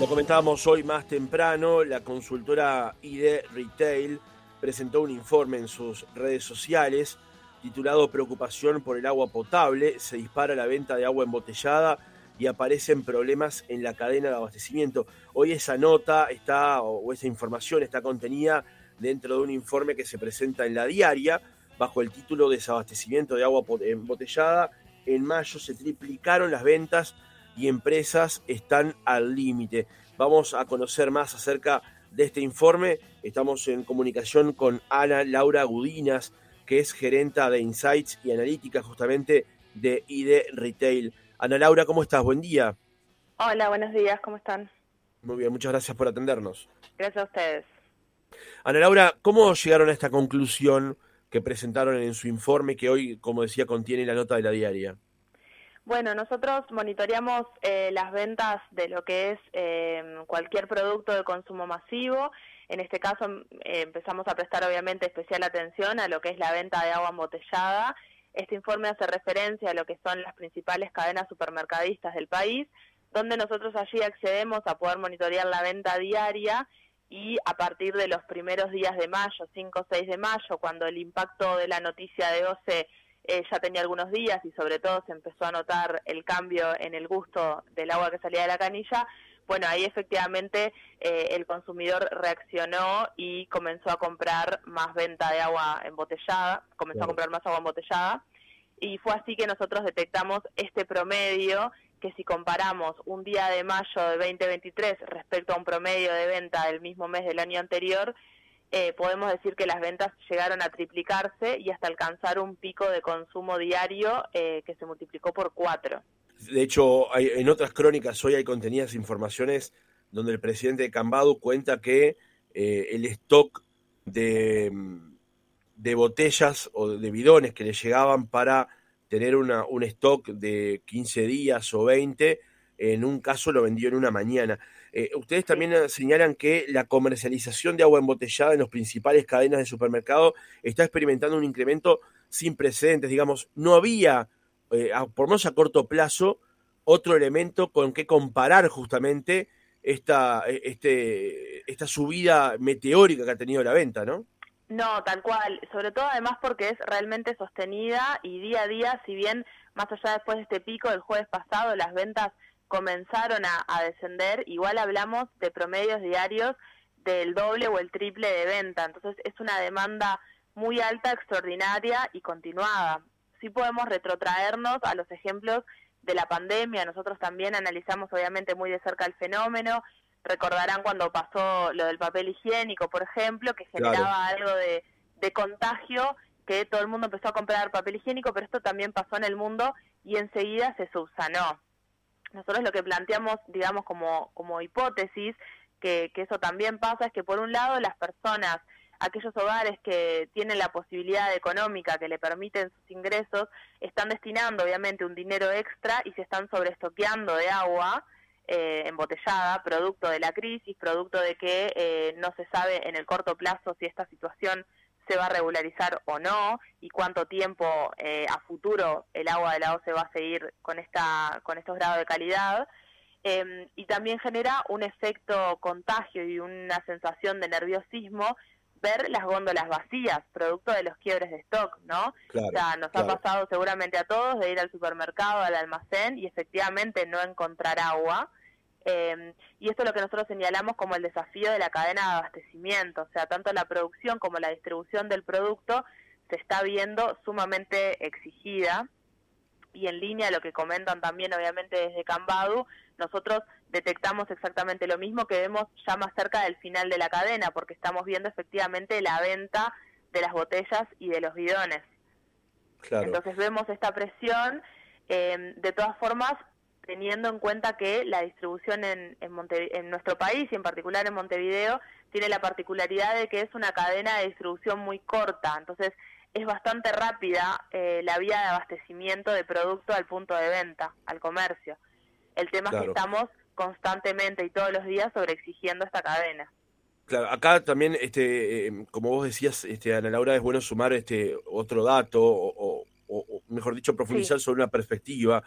Lo comentábamos hoy más temprano, la consultora ID Retail presentó un informe en sus redes sociales titulado Preocupación por el agua potable, se dispara la venta de agua embotellada y aparecen problemas en la cadena de abastecimiento. Hoy esa nota está, o esa información está contenida dentro de un informe que se presenta en la diaria bajo el título Desabastecimiento de agua embotellada. En mayo se triplicaron las ventas y empresas están al límite. Vamos a conocer más acerca de este informe. Estamos en comunicación con Ana Laura Gudinas, que es gerenta de Insights y Analítica justamente de ID Retail. Ana Laura, ¿cómo estás? Buen día. Hola, buenos días, ¿cómo están? Muy bien, muchas gracias por atendernos. Gracias a ustedes. Ana Laura, ¿cómo llegaron a esta conclusión que presentaron en su informe que hoy, como decía, contiene la nota de la diaria? Bueno, nosotros monitoreamos eh, las ventas de lo que es eh, cualquier producto de consumo masivo. En este caso eh, empezamos a prestar obviamente especial atención a lo que es la venta de agua embotellada. Este informe hace referencia a lo que son las principales cadenas supermercadistas del país, donde nosotros allí accedemos a poder monitorear la venta diaria y a partir de los primeros días de mayo, 5 o 6 de mayo, cuando el impacto de la noticia de OCE eh, ya tenía algunos días y sobre todo se empezó a notar el cambio en el gusto del agua que salía de la canilla, bueno, ahí efectivamente eh, el consumidor reaccionó y comenzó a comprar más venta de agua embotellada, comenzó a comprar más agua embotellada y fue así que nosotros detectamos este promedio que si comparamos un día de mayo de 2023 respecto a un promedio de venta del mismo mes del año anterior, eh, podemos decir que las ventas llegaron a triplicarse y hasta alcanzar un pico de consumo diario eh, que se multiplicó por cuatro. De hecho, hay, en otras crónicas hoy hay contenidas informaciones donde el presidente de Cambado cuenta que eh, el stock de, de, botellas o de bidones que le llegaban para tener una, un stock de 15 días o 20 en un caso lo vendió en una mañana. Eh, ustedes también eh, señalan que la comercialización de agua embotellada en las principales cadenas de supermercado está experimentando un incremento sin precedentes. Digamos, no había, eh, por lo menos a corto plazo, otro elemento con que comparar justamente esta, este, esta subida meteórica que ha tenido la venta, ¿no? No, tal cual. Sobre todo además porque es realmente sostenida y día a día, si bien más allá después de este pico del jueves pasado, las ventas comenzaron a, descender, igual hablamos de promedios diarios del doble o el triple de venta. Entonces es una demanda muy alta, extraordinaria y continuada. Sí podemos retrotraernos a los ejemplos de la pandemia. Nosotros también analizamos obviamente muy de cerca el fenómeno. Recordarán cuando pasó lo del papel higiénico, por ejemplo, que generaba algo de, de contagio, que todo el mundo empezó a comprar papel higiénico, pero esto también pasó en el mundo y enseguida se subsanó nosotros lo que planteamos, digamos, como, como hipótesis, que, que eso también pasa, es que por un lado las personas, aquellos hogares que tienen la posibilidad económica que le permiten sus ingresos, están destinando obviamente un dinero extra y se están sobreestoqueando de agua eh, embotellada, producto de la crisis, producto de que eh, no se sabe en el corto plazo si esta situación se va a regularizar o no y cuánto tiempo eh, a futuro el agua de la OCE va a seguir con esta con estos grados de calidad. Em, y también genera un efecto contagio y una sensación de nerviosismo ver las góndolas vacías, producto de los quiebres de stock, ¿no? o sea, nos ha pasado seguramente a todos de ir al supermercado, al almacén y efectivamente no encontrar agua eh, y esto es lo que nosotros señalamos como el desafío de la cadena de abastecimiento, o sea, tanto la producción como la distribución del producto se está viendo sumamente exigida y en línea a lo que comentan también obviamente desde Cambadu, nosotros detectamos exactamente lo mismo que vemos ya más cerca del final de la cadena, porque estamos viendo efectivamente la venta de las botellas y de los bidones. Entonces vemos esta presión. Eh, de todas formas, teniendo en cuenta que la distribución en, en, nuestro país y en particular en Montevideo tiene la particularidad de que es una cadena de distribución muy corta, entonces es bastante rápida eh, la vía de abastecimiento de producto al punto de venta, al comercio. El tema es que estamos constantemente y todos los días sobreexigiendo esta cadena. Claro, acá también, este, eh, como vos decías, este, Ana Laura, es bueno sumar este otro dato, o, mejor dicho, profundizar sobre una perspectiva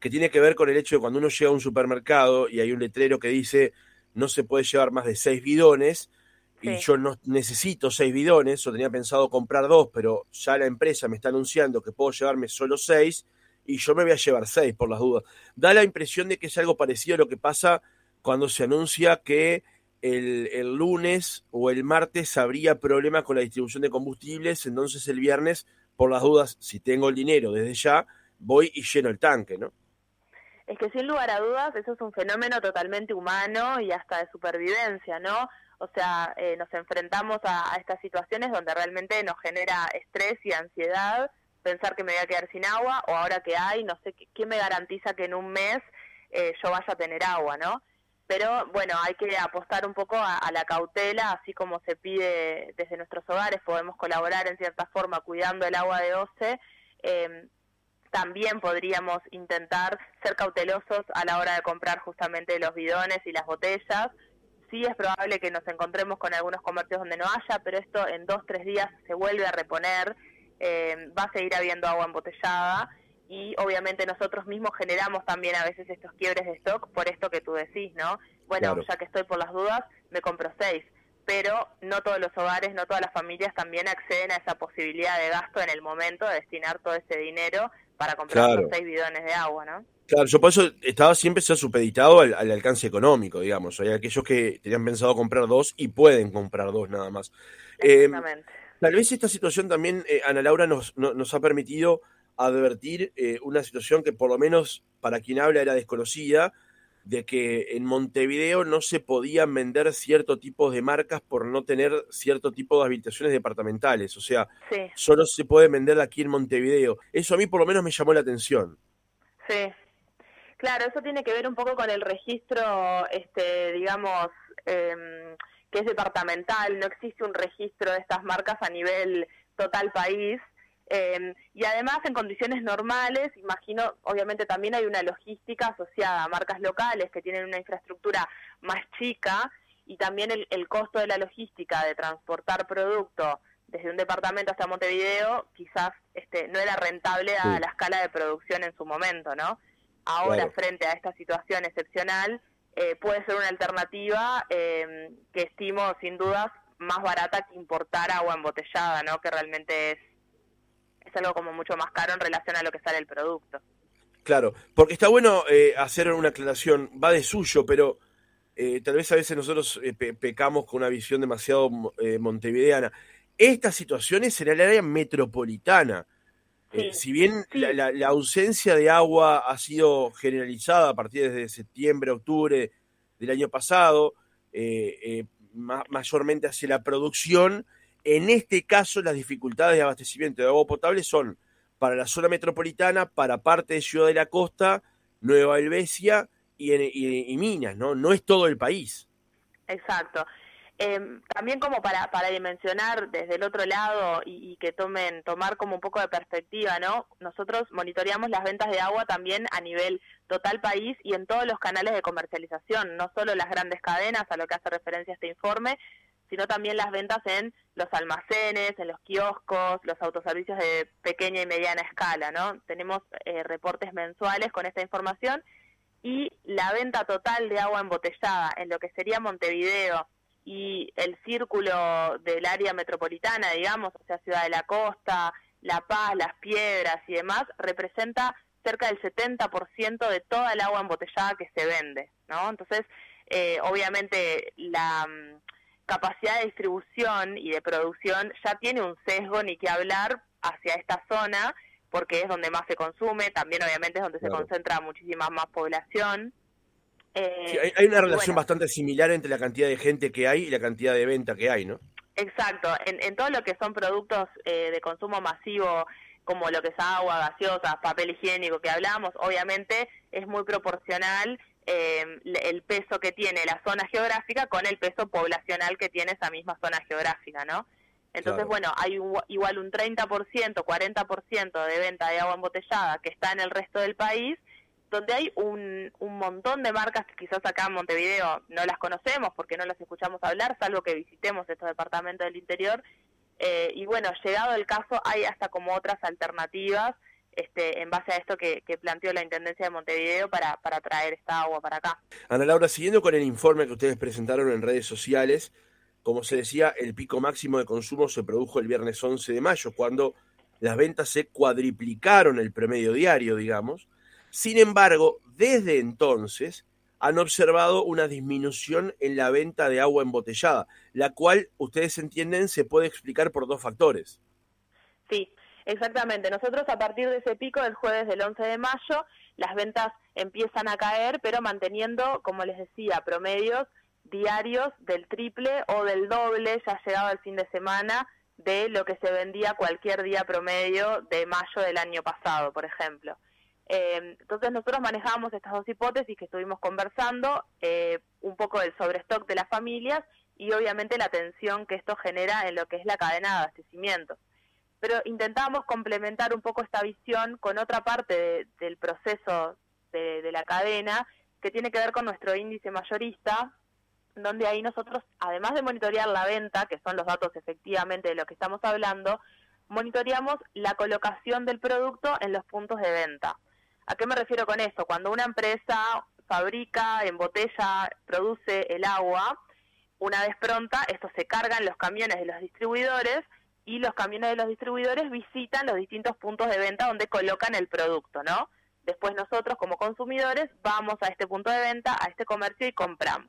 que tiene que ver con el hecho de cuando uno llega a un supermercado y hay un letrero que dice no se puede llevar más de seis bidones, y yo no necesito seis bidones, o tenía pensado comprar dos, pero ya la empresa me está anunciando que puedo llevarme solo seis, y yo me voy a llevar seis por las dudas. Da la impresión de que es algo parecido a lo que pasa cuando se anuncia que el, el lunes o el martes habría problemas con la distribución de combustibles, entonces el viernes, por las dudas, si tengo el dinero desde ya, voy y lleno el tanque, ¿no? Es que sin lugar a dudas eso es un fenómeno totalmente humano y hasta de supervivencia, ¿no? O sea, eh, nos enfrentamos a, estas situaciones donde realmente nos genera estrés y ansiedad pensar que me voy a quedar sin agua o ahora que hay, no sé, ¿qué me garantiza que en un mes eh, yo vaya a tener agua, no? Pero bueno, hay que apostar un poco a, la cautela, así como se pide desde nuestros hogares, podemos colaborar en cierta forma cuidando el agua de OCE. Eh, también podríamos intentar ser cautelosos a la hora de comprar justamente los bidones y las botellas, Sí es probable que nos encontremos con algunos comercios donde no haya, pero esto en dos, tres días se vuelve a reponer, eh, va a seguir habiendo agua embotellada y obviamente nosotros mismos generamos también a veces estos quiebres de stock por esto que tú decís, ¿no? Bueno, ya que estoy por las dudas, me compro seis, pero no todos los hogares, no todas las familias también acceden a esa posibilidad de gasto en el momento de destinar todo ese dinero para comprar los seis bidones de agua, ¿no? Claro, yo por eso estaba siempre supeditado al, alcance económico, digamos. Hay aquellos que tenían pensado comprar dos y pueden comprar dos nada más. Eh, tal vez esta situación también, eh, Ana Laura, nos, nos ha permitido advertir eh, una situación que por lo menos para quien habla era desconocida, de que en Montevideo no se podían vender cierto tipo de marcas por no tener cierto tipo de habitaciones departamentales. O sea, solo se puede vender aquí en Montevideo. Eso a mí por lo menos me llamó la atención. Sí, Claro, eso tiene que ver un poco con el registro, este, digamos, em, que es departamental, no existe un registro de estas marcas a nivel total país. Em, y además en condiciones normales, imagino, obviamente también hay una logística asociada a marcas locales que tienen una infraestructura más chica y también el, el costo de la logística de transportar producto desde un departamento hasta Montevideo quizás este, no era rentable a la escala de producción en su momento, ¿no? ahora frente a esta situación excepcional eh, puede ser una alternativa eh, que estimo sin dudas más barata que importar agua embotellada, ¿no? Que realmente es, es algo como mucho más caro en relación a lo que sale el producto. Claro, porque está bueno eh, hacer una aclaración, va de suyo, pero tal vez a veces nosotros pecamos con una visión demasiado montevideana. Esta situación es en el área metropolitana. Eh, si bien la, ausencia de agua ha sido generalizada a partir de septiembre, octubre del año pasado, eh, eh, mayormente hacia la producción, en este caso las dificultades de abastecimiento de agua potable son para la zona metropolitana, para parte de Ciudad de la Costa, Nueva Helvecia y, y Minas, ¿no? No es todo el país. Exacto. Eh, también como para, para dimensionar desde el otro lado y, que tomen tomar como un poco de perspectiva, ¿no? Nosotros monitoreamos las ventas de agua también a nivel total país y en todos los canales de comercialización, no solo las grandes cadenas a lo que hace referencia este informe, sino también las ventas en los almacenes, en los kioscos, los autoservicios de pequeña y mediana escala, ¿no? Tenemos eh, reportes mensuales con esta información y la venta total de agua embotellada en lo que sería Montevideo, y el círculo del área metropolitana, digamos, o sea, Ciudad de la Costa, La Paz, Las Piedras y demás, representa cerca del 70% de toda el agua embotellada que se vende, ¿no? Entonces, eh, obviamente, la mm, capacidad de distribución y de producción ya tiene un sesgo, ni que hablar, hacia esta zona, porque es donde más se consume, también obviamente es donde se concentra muchísima más población. Eh, hay, una relación bastante similar entre la cantidad de gente que hay y la cantidad de venta que hay, ¿no? Exacto. En, todo lo que son productos eh, de consumo masivo, como lo que es agua, gaseosa, papel higiénico que hablamos, obviamente es muy proporcional em, el peso que tiene la zona geográfica con el peso poblacional que tiene esa misma zona geográfica, ¿no? Entonces, bueno, hay igual un 30%, 40% de venta de agua embotellada que está en el resto del país donde hay un, un montón de marcas que quizás acá en Montevideo no las conocemos porque no las escuchamos hablar, salvo que visitemos estos departamentos del interior. Eh, y bueno, llegado el caso, hay hasta como otras alternativas este, en base a esto que, planteó la Intendencia de Montevideo para, para traer esta agua para acá. Ana Laura, siguiendo con el informe que ustedes presentaron en redes sociales, como se decía, el pico máximo de consumo se produjo el viernes 11 de mayo, cuando las ventas se cuadriplicaron el promedio diario, digamos. Sin embargo, desde entonces han observado una disminución en la venta de agua embotellada, la cual, ustedes entienden, se puede explicar por dos factores. Sí, Exactamente, nosotros a partir de ese pico del jueves del 11 de mayo, las ventas empiezan a caer, pero manteniendo, como les decía, promedios diarios del triple o del doble, ya llegado el fin de semana, de lo que se vendía cualquier día promedio de mayo del año pasado, por ejemplo. Eh, entonces nosotros manejamos estas dos hipótesis que estuvimos conversando, eh, un poco del sobrestock de las familias y obviamente la tensión que esto genera en lo que es la cadena de abastecimiento pero intentamos complementar un poco esta visión con otra parte del proceso de, la cadena que tiene que ver con nuestro índice mayorista, donde ahí nosotros, además de monitorear la venta, que son los datos efectivamente de lo que estamos hablando, monitoreamos la colocación del producto en los puntos de venta. ¿A qué me refiero con esto? Cuando una empresa fabrica, embotella, produce el agua, una vez pronta, esto se carga en los camiones de los distribuidores y los camiones de los distribuidores visitan los distintos puntos de venta donde colocan el producto, ¿no? Después nosotros como consumidores vamos a este punto de venta, a este comercio y compramos.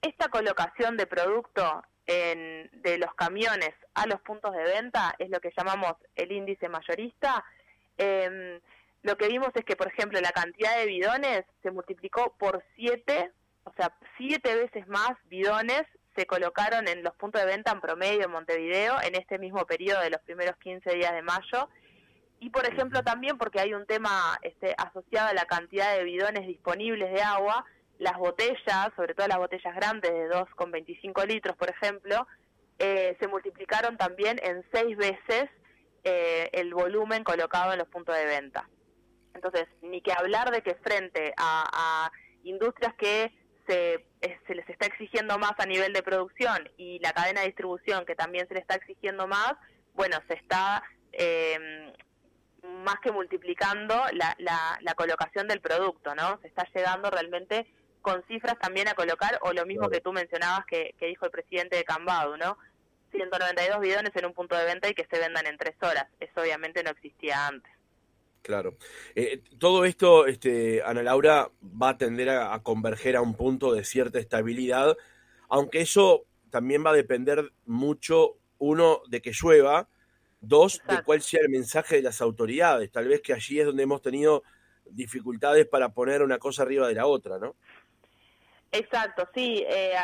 Esta colocación de producto en, de los camiones a los puntos de venta es lo que llamamos el índice mayorista. Em, lo que vimos es que, por ejemplo, la cantidad de bidones se multiplicó por siete, o sea, siete veces más bidones se colocaron en los puntos de venta en promedio en Montevideo en este mismo periodo de los primeros 15 días de mayo. Y por ejemplo también porque hay un tema este, asociado a la cantidad de bidones disponibles de agua, las botellas, sobre todo las botellas grandes de 2,25 litros, por ejemplo, eh, se multiplicaron también en seis veces eh, el volumen colocado en los puntos de venta. Entonces, ni que hablar de que frente a industrias que se, se les está exigiendo más a nivel de producción y la cadena de distribución que también se le está exigiendo más, bueno, se está eh, más que multiplicando la, la, colocación del producto, ¿no? Se está llegando realmente con cifras también a colocar, o lo mismo que tú mencionabas que, que dijo el presidente de Cambado, ¿no? 192 bidones en un punto de venta y que se vendan en tres horas. Eso obviamente no existía antes. Claro. Eh, todo esto, este, Ana Laura, va a tender a, converger a un punto de cierta estabilidad, aunque eso también va a depender mucho, uno, de que llueva, dos, de cuál sea el mensaje de las autoridades. Tal vez que allí es donde hemos tenido dificultades para poner una cosa arriba de la otra, ¿no? Exacto, sí. Eh,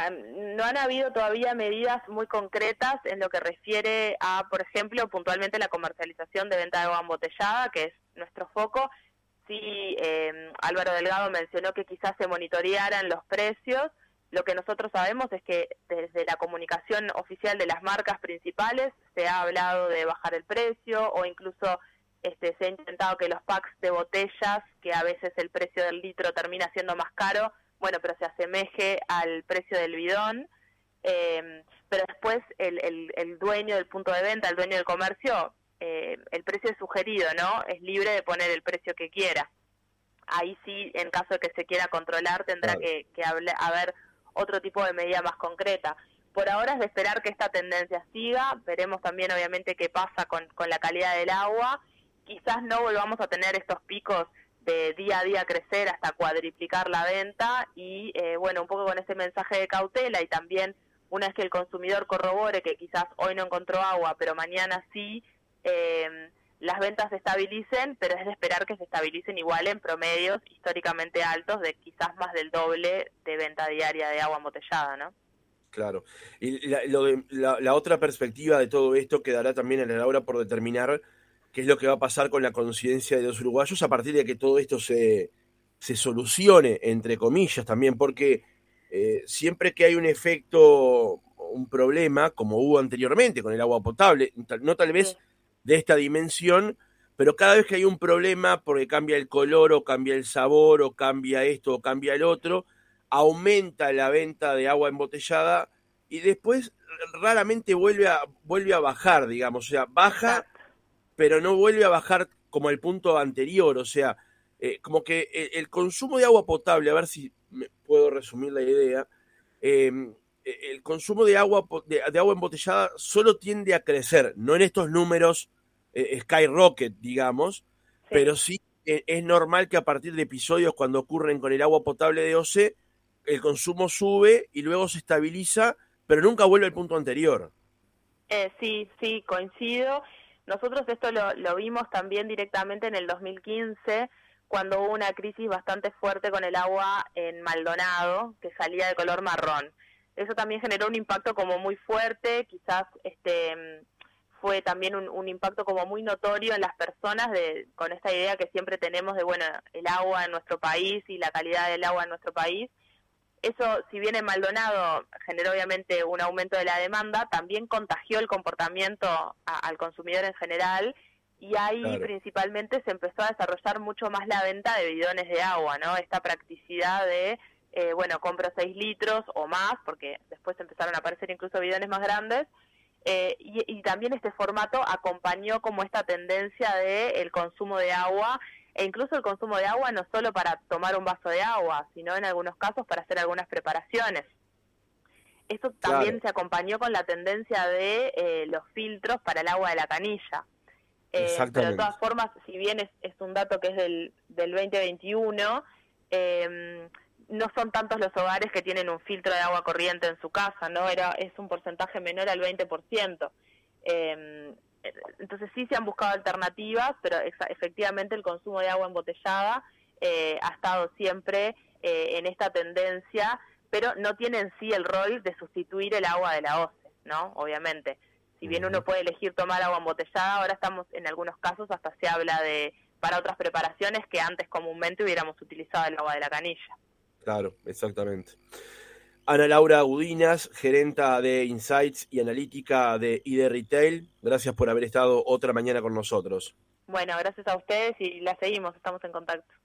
no han habido todavía medidas muy concretas en lo que refiere a, por ejemplo, puntualmente la comercialización de venta de agua embotellada, que es nuestro foco. Sí, eh, Álvaro Delgado mencionó que quizás se monitorearan los precios. Lo que nosotros sabemos es que desde la comunicación oficial de las marcas principales se ha hablado de bajar el precio o incluso este, se ha intentado que los packs de botellas, que a veces el precio del litro termina siendo más caro, bueno, pero se asemeje al precio del bidón, eh, pero después el, el, dueño del punto de venta, el dueño del comercio, eh, el precio es sugerido, ¿no? Es libre de poner el precio que quiera. Ahí sí, en caso de que se quiera controlar, tendrá que, que haber otro tipo de medida más concreta. Por ahora es de esperar que esta tendencia siga, veremos también obviamente qué pasa con, con la calidad del agua, quizás no volvamos a tener estos picos de día a día crecer hasta cuadriplicar la venta y eh, bueno, un poco con ese mensaje de cautela y también una vez que el consumidor corrobore que quizás hoy no encontró agua, pero mañana sí, eh, las ventas se estabilicen, pero es de esperar que se estabilicen igual en promedios históricamente altos de quizás más del doble de venta diaria de agua embotellada, ¿no? Claro. Y la, lo de, la, otra perspectiva de todo esto quedará también en la hora por determinar qué es lo que va a pasar con la conciencia de los uruguayos a partir de que todo esto se, se solucione, entre comillas, también, porque eh, siempre que hay un efecto, un problema, como hubo anteriormente con el agua potable, no tal vez de esta dimensión, pero cada vez que hay un problema porque cambia el color o cambia el sabor o cambia esto o cambia el otro, aumenta la venta de agua embotellada y después raramente vuelve a, vuelve a bajar, digamos, o sea, baja pero no vuelve a bajar como el punto anterior, o sea, eh, como que el, consumo de agua potable, a ver si me puedo resumir la idea, em, e, el consumo de agua, de, agua embotellada solo tiende a crecer, no en estos números eh, skyrocket, digamos, pero sí e, es normal que a partir de episodios cuando ocurren con el agua potable de OC, el consumo sube y luego se estabiliza, pero nunca vuelve al punto anterior. Eh, sí, sí, coincido. Nosotros esto lo, lo vimos también directamente en el 2015, cuando hubo una crisis bastante fuerte con el agua en Maldonado, que salía de color marrón. Eso también generó un impacto como muy fuerte, quizás este fue también un, un, impacto como muy notorio en las personas de, con esta idea que siempre tenemos de, bueno, el agua en nuestro país y la calidad del agua en nuestro país. Eso, si bien en Maldonado generó obviamente un aumento de la demanda, también contagió el comportamiento al consumidor en general y ahí principalmente se empezó a desarrollar mucho más la venta de bidones de agua, ¿no? Esta practicidad de, eh, bueno, compro 6 litros o más, porque después empezaron a aparecer incluso bidones más grandes, eh, y, también este formato acompañó como esta tendencia de el consumo de agua e incluso el consumo de agua no solo para tomar un vaso de agua, sino en algunos casos para hacer algunas preparaciones. Esto también se acompañó con la tendencia de eh, los filtros para el agua de la canilla. Eh, pero de todas formas, si bien es, es un dato que es del, del 2021, eh, no son tantos los hogares que tienen un filtro de agua corriente en su casa, ¿no? Era, es un porcentaje menor al 20%. Eh, entonces sí se han buscado alternativas, pero efectivamente el consumo de agua embotellada eh, ha estado siempre eh, en esta tendencia, pero no tiene en sí el rol de sustituir el agua de la OCE, ¿no? Obviamente. Si bien uno puede elegir tomar agua embotellada, ahora estamos en algunos casos hasta se habla de para otras preparaciones que antes comúnmente hubiéramos utilizado el agua de la canilla. Claro, exactamente. Ana Laura Udinas, gerenta de Insights y analítica de ID Retail, gracias por haber estado otra mañana con nosotros. Bueno, gracias a ustedes y la seguimos, estamos en contacto.